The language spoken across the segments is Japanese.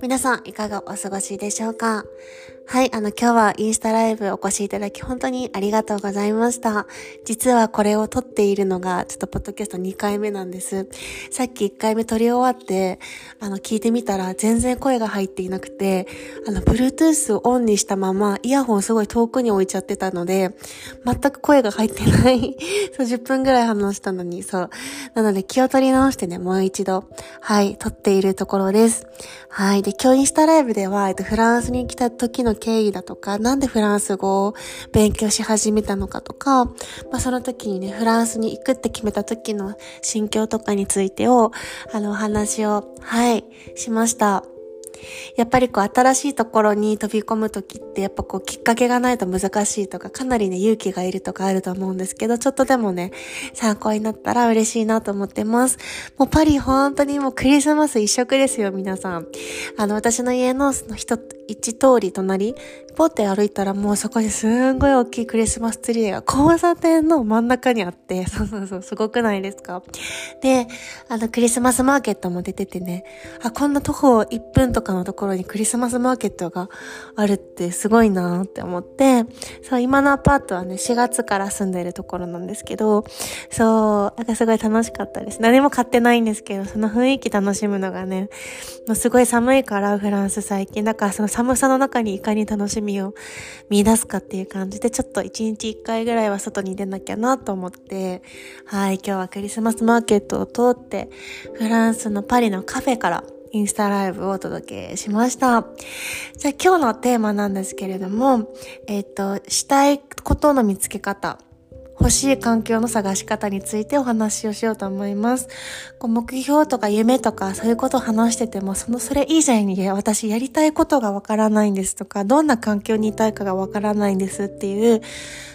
皆さんいかがお過ごしでしょうか？はい、あの今日はインスタライブお越しいただき本当にありがとうございました。実はこれを撮っているのがちょっとポッドキャスト2回目なんです。さっき1回目撮り終わって、あの聞いてみたら全然声が入っていなくて、あの Bluetooth をオンにしたままイヤホンすごい遠くに置いちゃってたので、全く声が入ってないそう、10分ぐらい話したのに、そう。なので気を取り直してね、もう一度、はい、撮っているところです。はい。で、今日インスタライブでは、えっと、フランスに来た時の経緯だとか、なんでフランス語を勉強し始めたのかとか、まあ、その時にね、フランスに行くって決めた時の心境とかについてを、あの、お話を、はい、しました。やっぱりこう新しいところに飛び込むときってやっぱこうきっかけがないと難しいとかかなりね勇気がいるとかあると思うんですけどちょっとでもね参考になったら嬉しいなと思ってます。もうパリ本当にもうクリスマス一色ですよ皆さん。あの私の家のその一一通り隣ポって歩いたらもうそこにすんごい大きいクリスマスツリーが交差点の真ん中にあって、そうそうそう、すごくないですか？で、あのクリスマスマーケットも出ててね、あ、こんな徒歩1分とかのところにクリスマスマーケットがあるってすごいなって思って、そう、今のアパートはね、4月から住んでるところなんですけど、そう、なんかすごい楽しかったです。何も買ってないんですけど、その雰囲気楽しむのがね、もうすごい寒いからフランス最近。だからその寒さの中にいかに楽しみを見出すかっていう感じで、ちょっと1日1回ぐらいは外に出なきゃなと思って、はい、今日はクリスマスマーケットを通って、フランスのパリのカフェからインスタライブをお届けしました。じゃあ今日のテーマなんですけれども、えっ、と、したいことの見つけ方。欲しい環境の探し方についてお話をしようと思います。こう目標とか夢とかそういうことを話してても、そのそれ以前に私やりたいことがわからないんですとか、どんな環境にいたいかがわからないんですっていう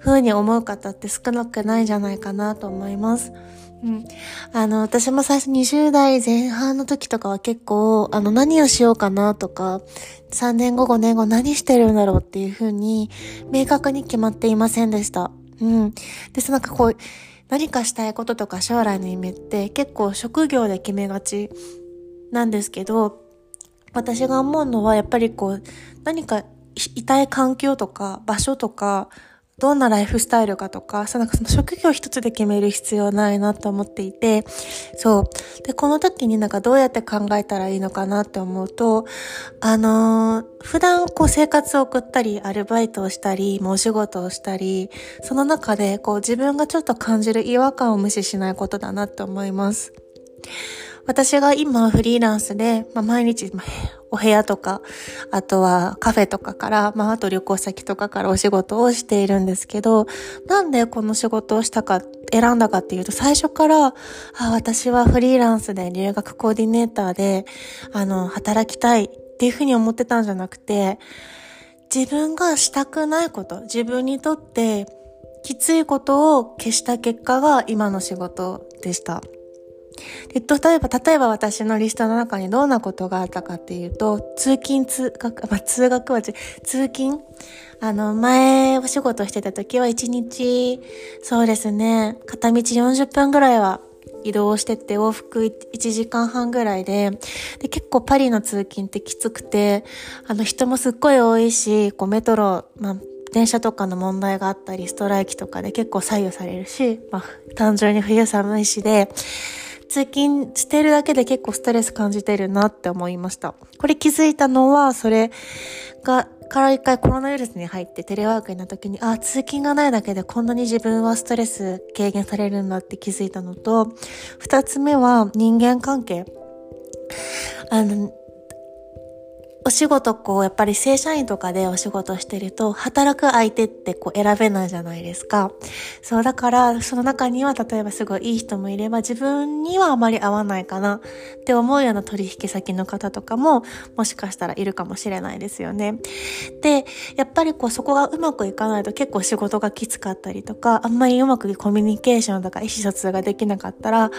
風に思う方って少なくないんじゃないかなと思います。うん。あの、私も最初20代前半の時とかは結構、あの、何をしようかなとか、3年後5年後何してるんだろうっていう風に、明確に決まっていませんでした。うん。で、そなんかこう、何かしたいこととか将来の夢って結構職業で決めがちなんですけど、私が思うのはやっぱりこう、何かいたい環境とか場所とか、どんなライフスタイルかとか、そのその職業一つで決める必要ないなと思っていて、そう。で、この時になんかどうやって考えたらいいのかなって思うと、あのー、普段こう生活を送ったり、アルバイトをしたり、もうお仕事をしたり、その中でこう自分がちょっと感じる違和感を無視しないことだなって思います。私が今フリーランスで、まあ、毎日、お部屋とか、あとはカフェとかから、まあ、あと旅行先とかからお仕事をしているんですけど、なんでこの仕事をしたか、選んだかっていうと、最初から、あ、私はフリーランスで留学コーディネーターで、あの、働きたいっていうふうに思ってたんじゃなくて、自分がしたくないこと、自分にとってきついことを消した結果が今の仕事でした。で、例えば、例えば私のリストの中にどんなことがあったかっていうと、通勤、通学、まあ、通学は通勤？あの、前お仕事してた時は1日、そうですね、片道40分ぐらいは移動してて往復1時間半ぐらいで、で、結構パリの通勤ってきつくて、あの人もすっごい多いし、こうメトロ、まあ、電車とかの問題があったり、ストライキとかで結構左右されるし、まあ、単純に冬寒いしで、通勤してるだけで結構ストレス感じてるなって思いました。これ気づいたのは、それが、から一回コロナウイルスに入ってテレワークになった時に、あ、通勤がないだけでこんなに自分はストレス軽減されるんだって気づいたのと、二つ目は人間関係。あの、お仕事こう、やっぱり正社員とかでお仕事してると、働く相手ってこう選べないじゃないですか。そう、だから、その中には例えばすごいいい人もいれば、自分にはあまり合わないかなって思うような取引先の方とかも、もしかしたらいるかもしれないですよね。で、やっぱりこう、そこがうまくいかないと結構仕事がきつかったりとか、あんまりうまくコミュニケーションとか意思疎通ができなかったら、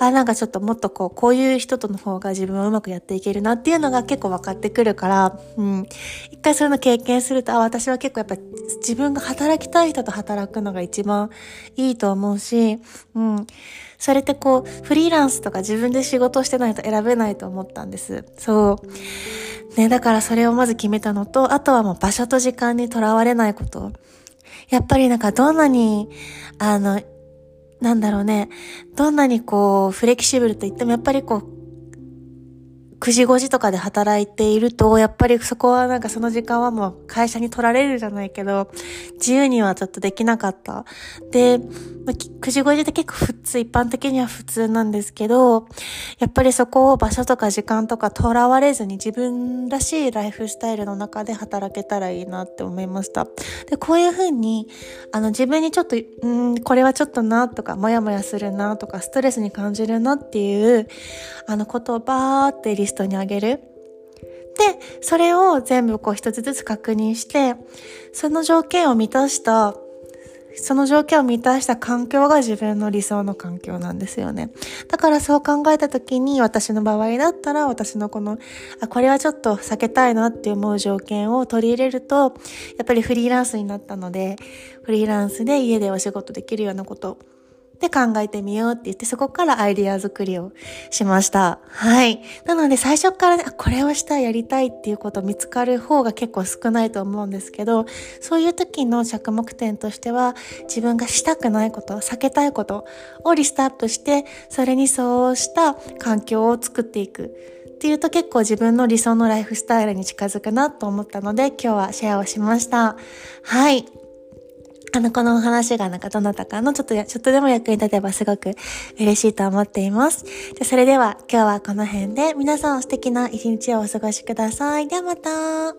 あ、なんかちょっともっとこう、こういう人との方が自分はうまくやっていけるなっていうのが結構分かってくるから、うん。一回そういうの経験すると、あ、私は結構やっぱ自分が働きたい人と働くのが一番いいと思うし、うん。それってこう、フリーランスとか自分で仕事してないと選べないと思ったんです。そう。ね、だからそれをまず決めたのと、あとはもう場所と時間にとらわれないこと。やっぱりなんかどんなに、あの、なんだろうね、どんなにこう、フレキシブルと言ってもやっぱりこう、9時5時とかで働いていると、やっぱりそこはなんかその時間はもう会社に取られるじゃないけど、自由にはちょっとできなかった。で、9時5時って結構普通、一般的には普通なんですけど、やっぱりそこを場所とか時間とか囚われずに自分らしいライフスタイルの中で働けたらいいなって思いました。で、こういうふうに、あの自分にちょっと、うん、これはちょっとなとか、もやもやするなとか、ストレスに感じるなっていう、あのことをバーってリストにあげる。で、それを全部こう一つずつ確認して、その条件を満たした、その条件を満たした環境が自分の理想の環境なんですよね。だからそう考えた時に私の場合だったら私のこの、あ、これはちょっと避けたいなって思う条件を取り入れると、やっぱりフリーランスになったので、フリーランスで家でお仕事できるようなことで考えてみようって言って、そこからアイディア作りをしました。はい。なので最初からね、これをしたい、やりたいっていうこと見つかる方が結構少ないと思うんですけど、そういう時の着目点としては、自分がしたくないこと、避けたいことをリストアップして、それにそうした環境を作っていく。っていうと結構自分の理想のライフスタイルに近づくなと思ったので今日はシェアをしました。はい。あの、このお話がなんかどなたかのちょっと、ちょっとでも役に立てばすごく嬉しいと思っています。でそれでは今日はこの辺で皆さん素敵な一日をお過ごしください。ではまた。